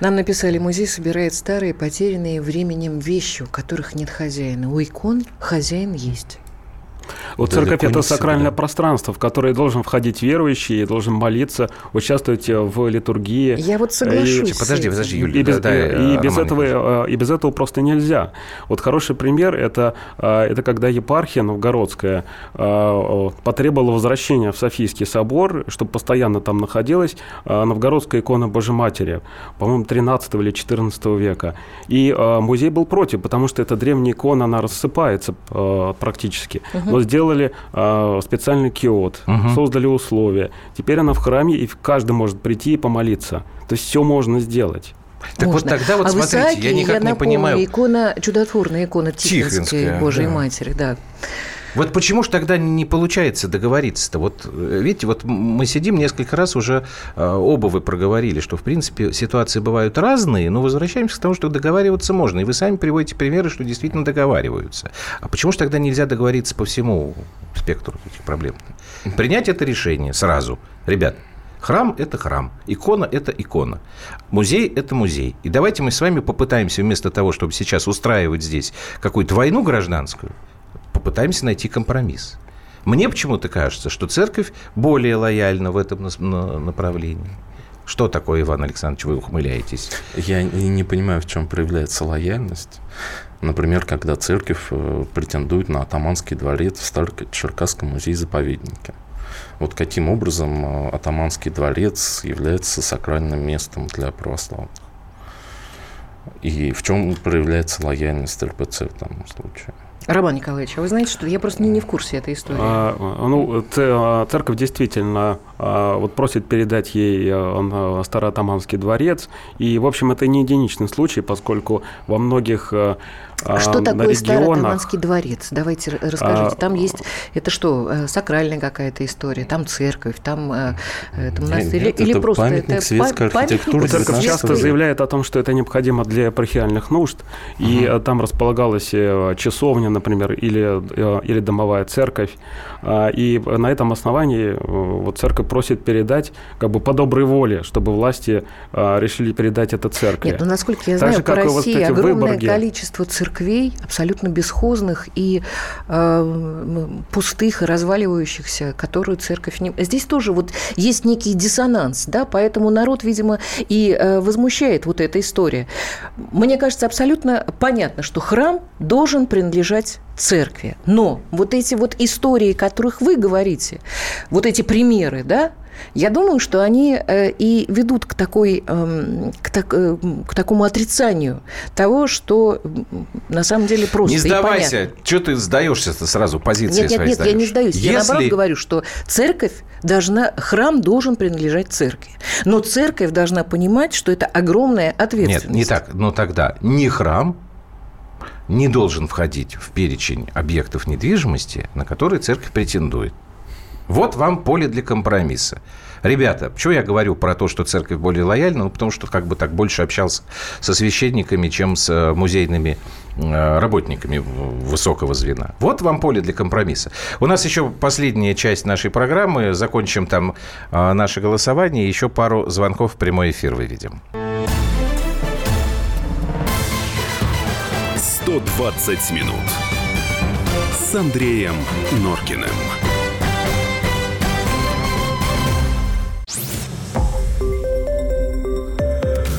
[SPEAKER 3] Нам написали, музей собирает старые, потерянные временем вещи, у которых нет хозяина. У икон хозяин есть.
[SPEAKER 6] Вот церковь – это сакральное себя. пространство, в которое должен входить верующий, должен молиться, участвовать в литургии.
[SPEAKER 3] Я вот соглашусь.
[SPEAKER 2] И, подожди, подожди, Юлия.
[SPEAKER 6] И без, да, и, и, без этого, и без этого просто нельзя. Вот хороший пример это, – это когда епархия новгородская потребовала возвращения в Софийский собор, чтобы постоянно там находилась новгородская икона Божьей Матери, по-моему, 13 или 14 века. И музей был против, потому что эта древняя икона, она рассыпается практически. Угу но сделали э, специальный киот, угу. создали условия. Теперь она в храме, и каждый может прийти и помолиться. То есть все можно сделать.
[SPEAKER 2] Так Можно. вот тогда вот
[SPEAKER 3] а
[SPEAKER 2] смотрите,
[SPEAKER 3] Исааке,
[SPEAKER 2] я никак
[SPEAKER 3] я
[SPEAKER 2] не понимаю.
[SPEAKER 3] Икона, чудотворная икона Тихвинской Тихвинская, Божьей да. Матери, да.
[SPEAKER 2] Вот почему же тогда не получается договориться-то? Вот э, видите, вот мы сидим несколько раз уже э, оба вы проговорили, что в принципе ситуации бывают разные, но возвращаемся к тому, что договариваться можно. И вы сами приводите примеры, что действительно договариваются. А почему же тогда нельзя договориться по всему спектру этих проблем? Принять это решение сразу. Ребят, Храм – это храм, икона – это икона, музей – это музей. И давайте мы с вами попытаемся вместо того, чтобы сейчас устраивать здесь какую-то войну гражданскую, попытаемся найти компромисс. Мне почему-то кажется, что церковь более лояльна в этом направлении. Что такое, Иван Александрович, вы ухмыляетесь?
[SPEAKER 5] Я не понимаю, в чем проявляется лояльность. Например, когда церковь э, претендует на атаманский дворец в Старо-Черкасском музее-заповеднике. Вот каким образом э, атаманский дворец является сакральным местом для православных? И в чем проявляется лояльность РПЦ в данном случае?
[SPEAKER 3] Роман Николаевич, а вы знаете, что я просто не, не в курсе этой истории. А,
[SPEAKER 6] ну, а, церковь действительно вот просит передать ей а, Староатаманский дворец. И, в общем, это не единичный случай, поскольку во многих
[SPEAKER 3] а что а, такое Старотаманский дворец? Давайте расскажите. Там есть, это что, э, сакральная какая-то история, там церковь, там э, это монастырь,
[SPEAKER 5] или, или просто памятник это светской архитектуры.
[SPEAKER 6] Церковь часто заявляет о том, что это необходимо для епархиальных нужд, угу. и там располагалась э, часовня, например, или, или домовая церковь, а, и на этом основании вот церковь просит передать как бы по доброй воле, чтобы власти решили передать это церкви.
[SPEAKER 3] Нет, ну насколько я знаю, по России огромное количество церквей абсолютно бесхозных и э, пустых и разваливающихся, которые церковь не... Здесь тоже вот есть некий диссонанс, да, поэтому народ, видимо, и э, возмущает вот эта история. Мне кажется, абсолютно понятно, что храм должен принадлежать церкви. Но вот эти вот истории, о которых вы говорите, вот эти примеры, да, я думаю, что они э, и ведут к, такой, эм, к, так, э, к такому отрицанию того, что на самом деле просто
[SPEAKER 2] Не сдавайся. Что ты сдаешься-то сразу, позиции
[SPEAKER 3] Нет, нет, нет,
[SPEAKER 2] сдаешь.
[SPEAKER 3] я не сдаюсь. Если... Я наоборот говорю, что церковь должна, храм должен принадлежать церкви. Но церковь должна понимать, что это огромная ответственность.
[SPEAKER 2] Нет, не так. Но тогда не храм, не должен входить в перечень объектов недвижимости, на которые церковь претендует. Вот вам поле для компромисса. Ребята, почему я говорю про то, что церковь более лояльна? Ну, потому что как бы так больше общался со священниками, чем с э, музейными э, работниками высокого звена. Вот вам поле для компромисса. У нас еще последняя часть нашей программы. Закончим там э, наше голосование. Еще пару звонков в прямой эфир выведем.
[SPEAKER 1] 120 минут с Андреем Норкиным.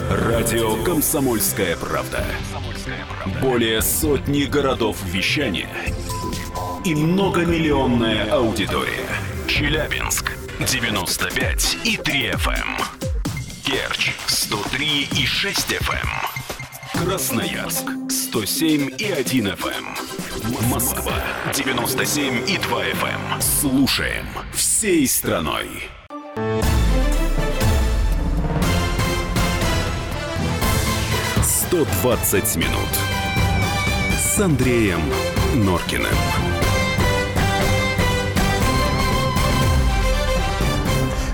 [SPEAKER 1] Радио «Комсомольская правда». Более сотни городов вещания и многомиллионная аудитория. Челябинск 95 и 3 FM. Керчь 103 и 6 FM. Красноярск 107 и 1 FM. Москва 97 и 2 FM. Слушаем всей страной. «120 минут» с Андреем Норкиным.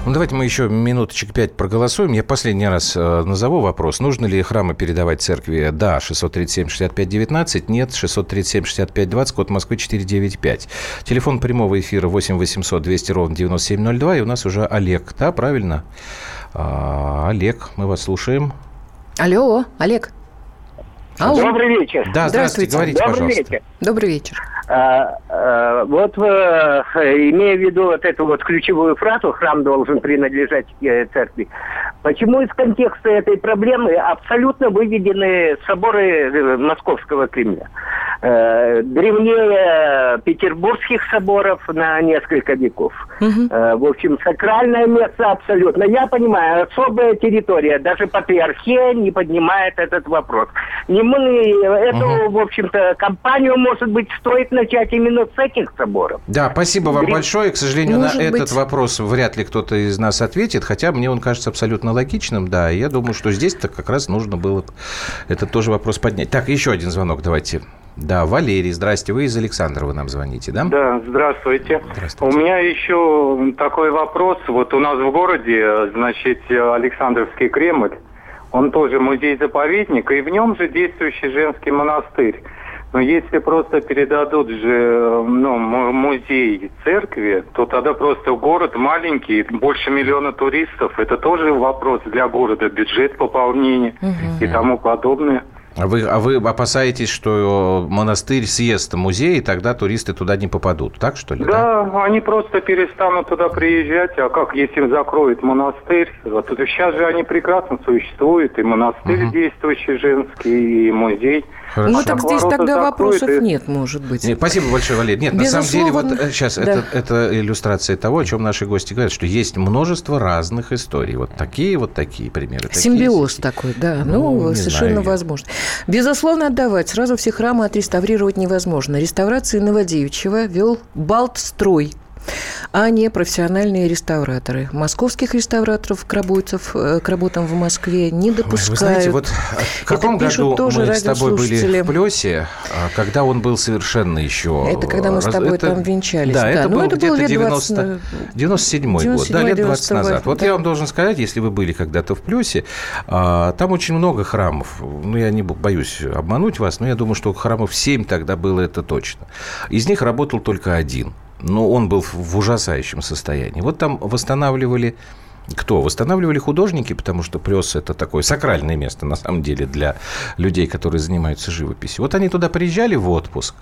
[SPEAKER 2] Ну, давайте мы еще минуточек пять проголосуем. Я последний раз э, назову вопрос. Нужно ли храмы передавать церкви? Да, 637-65-19. Нет, 637-65-20, код Москвы 495. Телефон прямого эфира 8 800 200 ровно 9702. И у нас уже Олег, да, правильно? А, Олег, мы вас слушаем.
[SPEAKER 3] Алло, Олег. Алло.
[SPEAKER 8] Добрый вечер.
[SPEAKER 2] Да, здравствуйте,
[SPEAKER 3] Здравствуйте.
[SPEAKER 2] говорите,
[SPEAKER 8] Добрый
[SPEAKER 2] пожалуйста.
[SPEAKER 8] вечер.
[SPEAKER 3] Добрый вечер.
[SPEAKER 8] А, а, вот э, имея в виду вот эту вот ключевую фразу «храм должен принадлежать э, церкви», почему из контекста этой проблемы абсолютно выведены соборы э, Московского Кремля? Древнее петербургских соборов на несколько веков. Э, в общем, сакральное место абсолютно. Я понимаю, особая территория, даже патриархия не поднимает этот вопрос. Не мы, эту, в общем-то, компанию, может быть, стоит начать именно с этих соборов.
[SPEAKER 2] Да, спасибо вам
[SPEAKER 8] Грин-
[SPEAKER 2] большое. К сожалению,
[SPEAKER 3] Может
[SPEAKER 2] на этот
[SPEAKER 3] быть.
[SPEAKER 2] вопрос вряд ли кто-то из нас ответит, хотя мне он кажется абсолютно логичным, да. И я думаю, что здесь-то как раз нужно было этот тоже вопрос поднять. Так, еще один звонок давайте. Да, Валерий, здрасте, вы из Александрова нам звоните, да?
[SPEAKER 9] Да, здравствуйте.
[SPEAKER 2] Здравствуйте.
[SPEAKER 9] У меня еще такой вопрос. Вот у нас в городе, значит, Александровский Кремль, он тоже музей-заповедник, и в нем же действующий женский монастырь. Но если просто передадут же э, ну, му- музей церкви, то тогда просто город маленький, больше миллиона туристов. Это тоже вопрос для города, бюджет пополнения и тому подобное.
[SPEAKER 2] А вы, а вы опасаетесь, что монастырь съест музей, и тогда туристы туда не попадут, так что ли?
[SPEAKER 9] Да, они просто перестанут туда приезжать. А как, если им закроют монастырь? Вот это сейчас же они прекрасно существуют. И монастырь действующий женский, и музей.
[SPEAKER 2] Хорошо.
[SPEAKER 3] Ну, так здесь тогда
[SPEAKER 9] закроют,
[SPEAKER 3] вопросов
[SPEAKER 9] и-
[SPEAKER 3] нет, может быть.
[SPEAKER 2] Нет, спасибо большое, Валерий. Нет, на самом деле, вот
[SPEAKER 3] Безусловно,
[SPEAKER 2] сейчас
[SPEAKER 3] да.
[SPEAKER 2] это, это иллюстрация того, о чем наши гости говорят, что есть множество разных историй. Вот такие, вот такие примеры.
[SPEAKER 3] Симбиоз
[SPEAKER 2] такие.
[SPEAKER 3] такой, да.
[SPEAKER 2] Ну,
[SPEAKER 3] Ну, совершенно
[SPEAKER 2] знаю
[SPEAKER 3] возможно. Безусловно, отдавать. Сразу все храмы отреставрировать невозможно. Реставрации Новодевичьего вел Балтстрой а не профессиональные реставраторы. Московских реставраторов к, работав- э, к работам в Москве не допускают.
[SPEAKER 2] Вы знаете, вот в каком
[SPEAKER 3] пишут
[SPEAKER 2] году
[SPEAKER 3] тоже
[SPEAKER 2] мы с тобой были в Плесе, а, когда он был совершенно еще...
[SPEAKER 3] Это когда мы с тобой
[SPEAKER 2] это-
[SPEAKER 3] там венчались,
[SPEAKER 2] Да,
[SPEAKER 3] да.
[SPEAKER 2] это
[SPEAKER 3] Ну,
[SPEAKER 2] был
[SPEAKER 3] это
[SPEAKER 2] где-то
[SPEAKER 3] лет
[SPEAKER 2] 90...
[SPEAKER 3] 20,
[SPEAKER 2] 97 год, да,
[SPEAKER 3] 97,
[SPEAKER 2] лет 20 назад.
[SPEAKER 3] 98,
[SPEAKER 2] Вот
[SPEAKER 3] да.
[SPEAKER 2] я вам должен сказать, если вы были когда-то в Плесе, а, там очень много храмов. Ну, я не бо- боюсь обмануть вас, но я думаю, что храмов 7 тогда было, это точно. Из них работал только один. Но он был в- ужасающем состоянии. Вот там восстанавливали кто? Восстанавливали художники, потому что Плес – это такое сакральное место, на самом деле, для людей, которые занимаются живописью. Вот они туда приезжали в отпуск,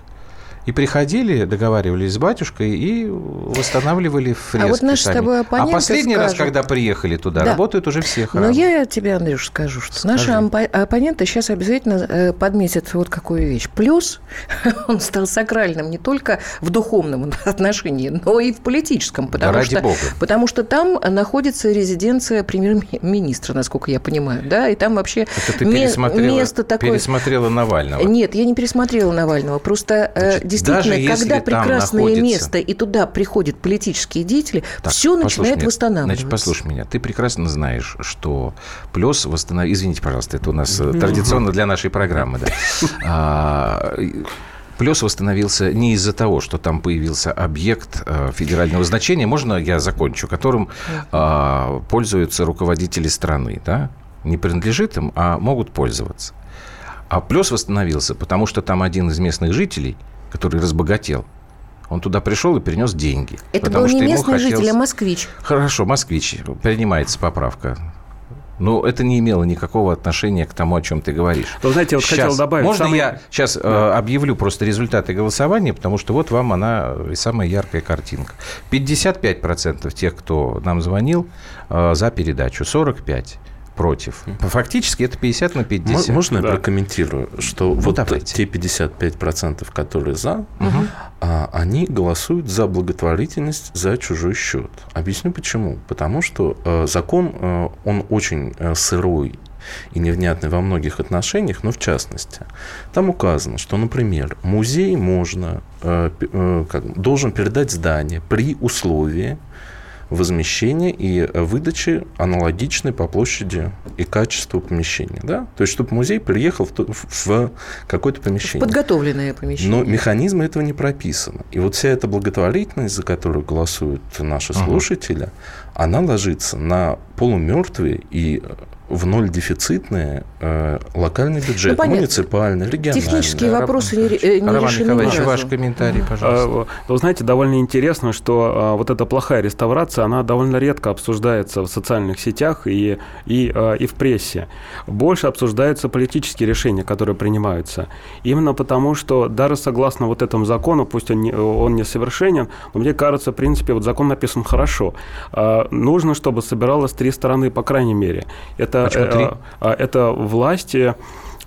[SPEAKER 2] и приходили, договаривались с батюшкой и восстанавливали фрески
[SPEAKER 3] вот наши с
[SPEAKER 2] сами.
[SPEAKER 3] тобой
[SPEAKER 2] А
[SPEAKER 3] оппоненты
[SPEAKER 2] последний раз,
[SPEAKER 3] скажут-
[SPEAKER 2] когда приехали туда,
[SPEAKER 3] Да.
[SPEAKER 2] работают уже все
[SPEAKER 3] Но
[SPEAKER 2] храмы.
[SPEAKER 3] я тебе, Андрюш, скажу, что наши
[SPEAKER 2] Скажи.
[SPEAKER 3] оппо- оппоненты сейчас обязательно э, подметят вот какую вещь. Плюс он стал сакральным не только в духовном отношении, но и в политическом. Потому,
[SPEAKER 2] ради
[SPEAKER 3] что,
[SPEAKER 2] бога.
[SPEAKER 3] потому что там находится резиденция премьер-министра, насколько я понимаю. Да? И там вообще
[SPEAKER 2] Это ты пересмотрела,
[SPEAKER 3] место такое...
[SPEAKER 2] пересмотрела Навального.
[SPEAKER 3] Нет, я не пересмотрела Навального. Просто э,
[SPEAKER 2] Значит,
[SPEAKER 3] действительно,
[SPEAKER 2] даже
[SPEAKER 3] когда прекрасное
[SPEAKER 2] находится-
[SPEAKER 3] место, и туда приходят политические деятели,
[SPEAKER 2] Так,
[SPEAKER 3] все начинает
[SPEAKER 2] меня.
[SPEAKER 3] восстанавливаться.
[SPEAKER 2] Значит, послушай меня. Ты прекрасно знаешь, что плюс восстановить... Извините, пожалуйста, это у нас э, традиционно для нашей программы. Да. А, Плюс восстановился не из-за того, что там появился объект э, федерального значения, можно я закончу, которым а, пользуются руководители страны, да? Не принадлежит им, а могут пользоваться. А плюс восстановился, потому что там один из местных жителей, который разбогател, он туда пришел и принес деньги.
[SPEAKER 3] Это был не местный житель,
[SPEAKER 2] хотелось-
[SPEAKER 3] а москвич.
[SPEAKER 2] Хорошо, москвич, принимается поправка. Но это не имело никакого отношения к тому, о чем ты говоришь.
[SPEAKER 6] Вы знаете, вот хотел добавить,
[SPEAKER 2] Можно
[SPEAKER 6] самый-
[SPEAKER 2] я сейчас э, объявлю просто результаты голосования, потому что вот вам она и самая яркая картинка. 55% тех, кто нам звонил, э, за передачу, 45% против. Фактически это 50 на 50.
[SPEAKER 5] Можно да. я прокомментирую, что ну, вот
[SPEAKER 2] давайте.
[SPEAKER 5] те 55%, которые за, угу. они голосуют за благотворительность за чужой счет. Объясню почему. Потому что э, закон, э, он очень э, сырой и невнятный во многих отношениях, но в частности. Там указано, что, например, музей можно, э, э, как, должен передать здание при условии, возмещения и выдачи аналогичной по площади и качеству помещения. Да? То есть, чтобы музей приехал в, в какое-то помещение.
[SPEAKER 3] Подготовленное помещение.
[SPEAKER 5] Но механизмы этого не прописаны. И вот вся эта благотворительность, за которую голосуют наши слушатели, ага. она ложится на полумертвые и в ноль дефицитные э, локальный бюджет, ну, муниципальный, региональный.
[SPEAKER 3] Технические вопросы не, э, не
[SPEAKER 2] Роман
[SPEAKER 3] решены
[SPEAKER 2] Николаевич, ваш комментарий, пожалуйста.
[SPEAKER 6] А, вы знаете, довольно интересно, что а, вот эта плохая реставрация, она довольно редко обсуждается в социальных сетях и, и, а, и в прессе. Больше обсуждаются политические решения, которые принимаются. Именно потому, что даже согласно вот этому закону, пусть он, не, он несовершенен, но мне кажется, в принципе, вот закон написан хорошо. Нужно, чтобы собиралось три стороны, по крайней мере. Это это, э, это власти, э,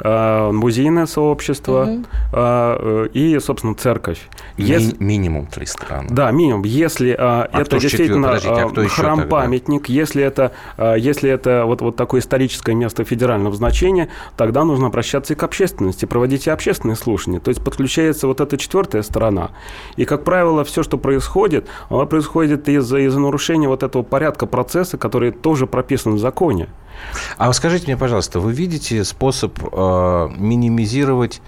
[SPEAKER 6] музейное сообщество угу. и, собственно, церковь.
[SPEAKER 5] Если... Ми- минимум три страны.
[SPEAKER 6] Да, минимум. Если а, это действительно а храм-памятник, если это, если это вот, вот такое историческое место федерального значения, тогда нужно обращаться и к общественности, проводить и общественные слушания. То есть подключается вот эта четвертая сторона. И, как правило, все, что происходит, оно происходит из-за из нарушения вот этого порядка процесса, который тоже прописан в законе.
[SPEAKER 2] А скажите мне, пожалуйста, вы видите способ э, минимизировать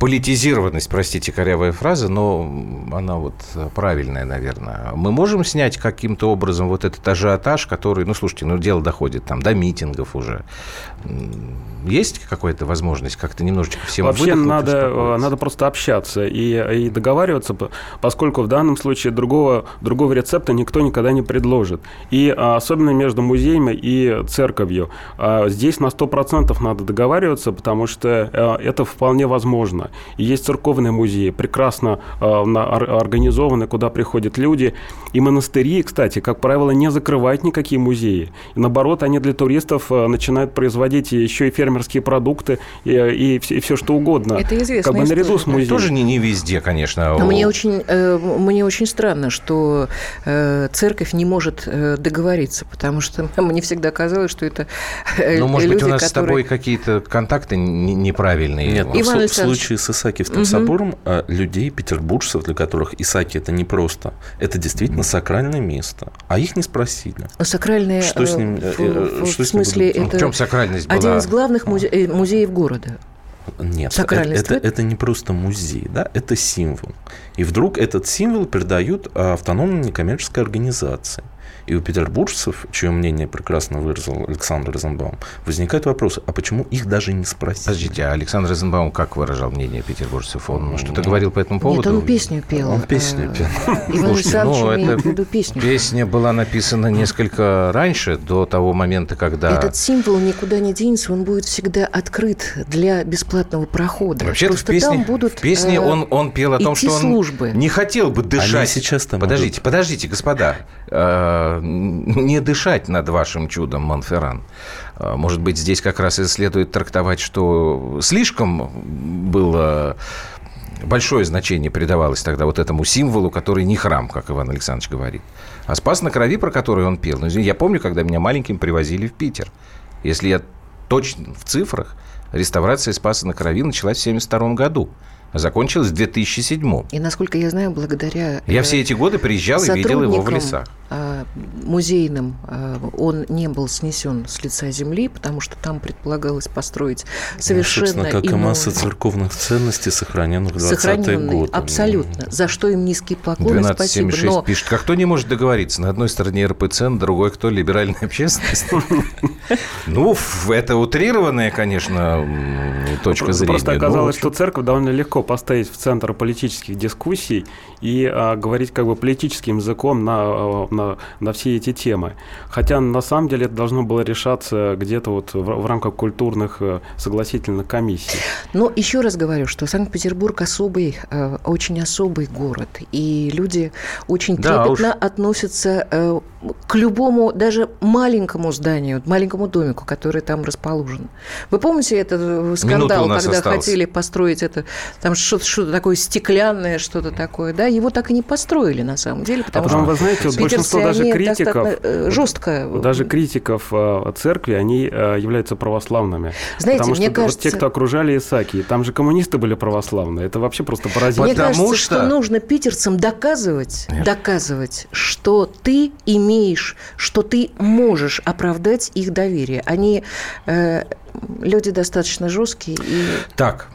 [SPEAKER 2] политизированность, простите, корявая фраза, но она вот правильная, наверное. Мы можем снять каким-то образом вот этот ажиотаж, который, ну, слушайте, ну, дело доходит там до митингов уже. Есть какая-то возможность как-то немножечко всем
[SPEAKER 6] Вообще надо, надо просто общаться и, и договариваться, поскольку в данном случае другого, другого рецепта никто никогда не предложит. И а, особенно между музеями и церковью. А, здесь на 100% надо договариваться, потому что а, это вполне возможно. И есть церковные музеи, прекрасно организованные, куда приходят люди. И монастыри, кстати, как правило, не закрывают никакие музеи. И наоборот, они для туристов начинают производить еще и фермерские продукты и, и, и все что угодно.
[SPEAKER 3] Это известно.
[SPEAKER 6] Как бы наряду с музеем.
[SPEAKER 2] Тоже не, не везде, конечно.
[SPEAKER 3] Но мне очень, э, мне очень странно, что э, церковь не может э, договориться, потому что мне всегда казалось, что это
[SPEAKER 2] Ну, может люди, быть, у нас которые... с тобой какие-то контакты неправильные.
[SPEAKER 5] Нет, Иван в, в случае с Исаакиевским угу. собором людей, петербуржцев, для которых Исаки это не просто, это действительно сакральное место, а их не спросили.
[SPEAKER 3] Сакральное
[SPEAKER 5] что с ним,
[SPEAKER 3] в, в, что в смысле это...
[SPEAKER 2] В чем сакральность была?
[SPEAKER 3] Один из главных музе- э, музеев города.
[SPEAKER 5] Нет, это, это, это не просто музей, да, это символ. И вдруг этот символ передают автономной некоммерческой организации. И у петербуржцев, чье мнение прекрасно выразил Александр Розенбаум, возникает вопрос, а почему их даже не спросили?
[SPEAKER 2] Подождите, а Александр Розенбаум как выражал мнение петербуржцев? Он что-то говорил по этому поводу?
[SPEAKER 3] Нет, он песню пел.
[SPEAKER 5] Он песню пел.
[SPEAKER 3] Иван Александрович ну, песню.
[SPEAKER 2] Песня была написана несколько раньше, до того момента, когда...
[SPEAKER 3] Этот символ никуда не денется, он будет всегда открыт для бесплатного прохода.
[SPEAKER 2] Вообще-то в песне, там будут в песне э, он, он пел о том, что он службы. не хотел бы дышать. Они
[SPEAKER 5] сейчас там
[SPEAKER 2] Подождите, будут... подождите, господа. Э, не дышать над вашим чудом, Монферран. А, может быть, здесь как раз и следует трактовать, что слишком было большое значение придавалось тогда вот этому символу, который не храм, как Иван Александрович говорит. А «Спас на крови», про который он пел, ну, я помню, когда меня маленьким привозили в Питер. Если я точно в цифрах, реставрация «Спаса на крови» началась в 1972 году закончилась в 2007.
[SPEAKER 3] И, насколько я знаю, благодаря...
[SPEAKER 2] Я все эти годы приезжал и видел его в лесах.
[SPEAKER 3] А, музейным а, он не был снесен с лица земли, потому что там предполагалось построить ну, совершенно ну,
[SPEAKER 5] как
[SPEAKER 3] иного...
[SPEAKER 5] и масса церковных ценностей, сохраненных в 20-е годы.
[SPEAKER 3] Абсолютно. За что им низкий поклон 1276 спасибо.
[SPEAKER 2] Но... пишет, как кто не может договориться? На одной стороне РПЦ, на другой кто? Либеральная общественность? Ну, это утрированная, конечно, точка зрения.
[SPEAKER 6] Просто оказалось, что церковь довольно легко поставить в центр политических дискуссий и а, говорить как бы политическим языком на, а, на, на все эти темы. Хотя на самом деле это должно было решаться где-то вот в, в рамках культурных э, согласительных комиссий.
[SPEAKER 3] Но еще раз говорю, что Санкт-Петербург особый, э, очень особый город, и люди очень трепетно да, относятся э, к любому, даже маленькому зданию, маленькому домику, который там расположен. Вы помните этот скандал, когда осталось. хотели построить это, там что-то, что такое стеклянное, что-то такое, да? Его так и не построили на самом деле, потому а
[SPEAKER 6] что вы знаете, вот большинство даже критиков,
[SPEAKER 3] э, жестко,
[SPEAKER 6] даже критиков э, церкви, они являются православными, знаете, потому что мне кажется, вот те, кто окружали Исаки, там же коммунисты были православные, это вообще просто поразительно.
[SPEAKER 3] Мне кажется, что... что нужно питерцам доказывать, Нет. доказывать, что ты имеешь, что ты можешь оправдать их доверие. Они э, люди достаточно жесткие и...
[SPEAKER 2] Так,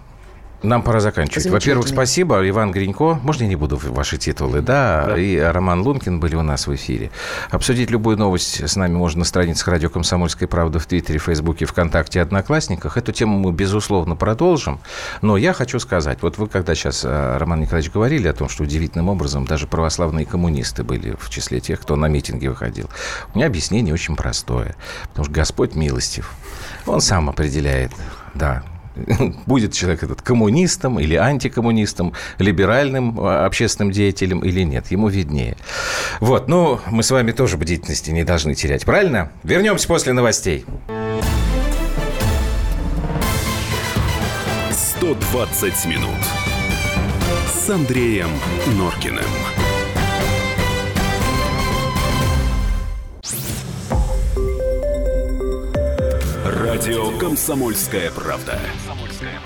[SPEAKER 2] нам пора заканчивать. Во-первых, спасибо. Иван Гринько. Можно я не буду ваши титулы? Да. да. И Роман Лункин были у нас в эфире. Обсудить любую новость с нами можно на страницах радио «Комсомольская правда» в Твиттере, Фейсбуке, ВКонтакте, Одноклассниках. Эту тему мы, безусловно, продолжим. Но я хочу сказать, вот вы когда сейчас, э, Роман Николаевич, говорили о том, что удивительным образом даже православные коммунисты были в числе тех, кто на митинги выходил. У меня объяснение очень простое. Потому что Господь милостив. Он сам определяет, да, будет человек этот коммунистом или антикоммунистом, либеральным а, общественным деятелем или нет. Ему виднее. Вот, ну, мы с вами тоже бдительности не должны терять, правильно? Вернемся после новостей.
[SPEAKER 1] 120 минут с Андреем Норкиным. Радио «Комсомольская правда».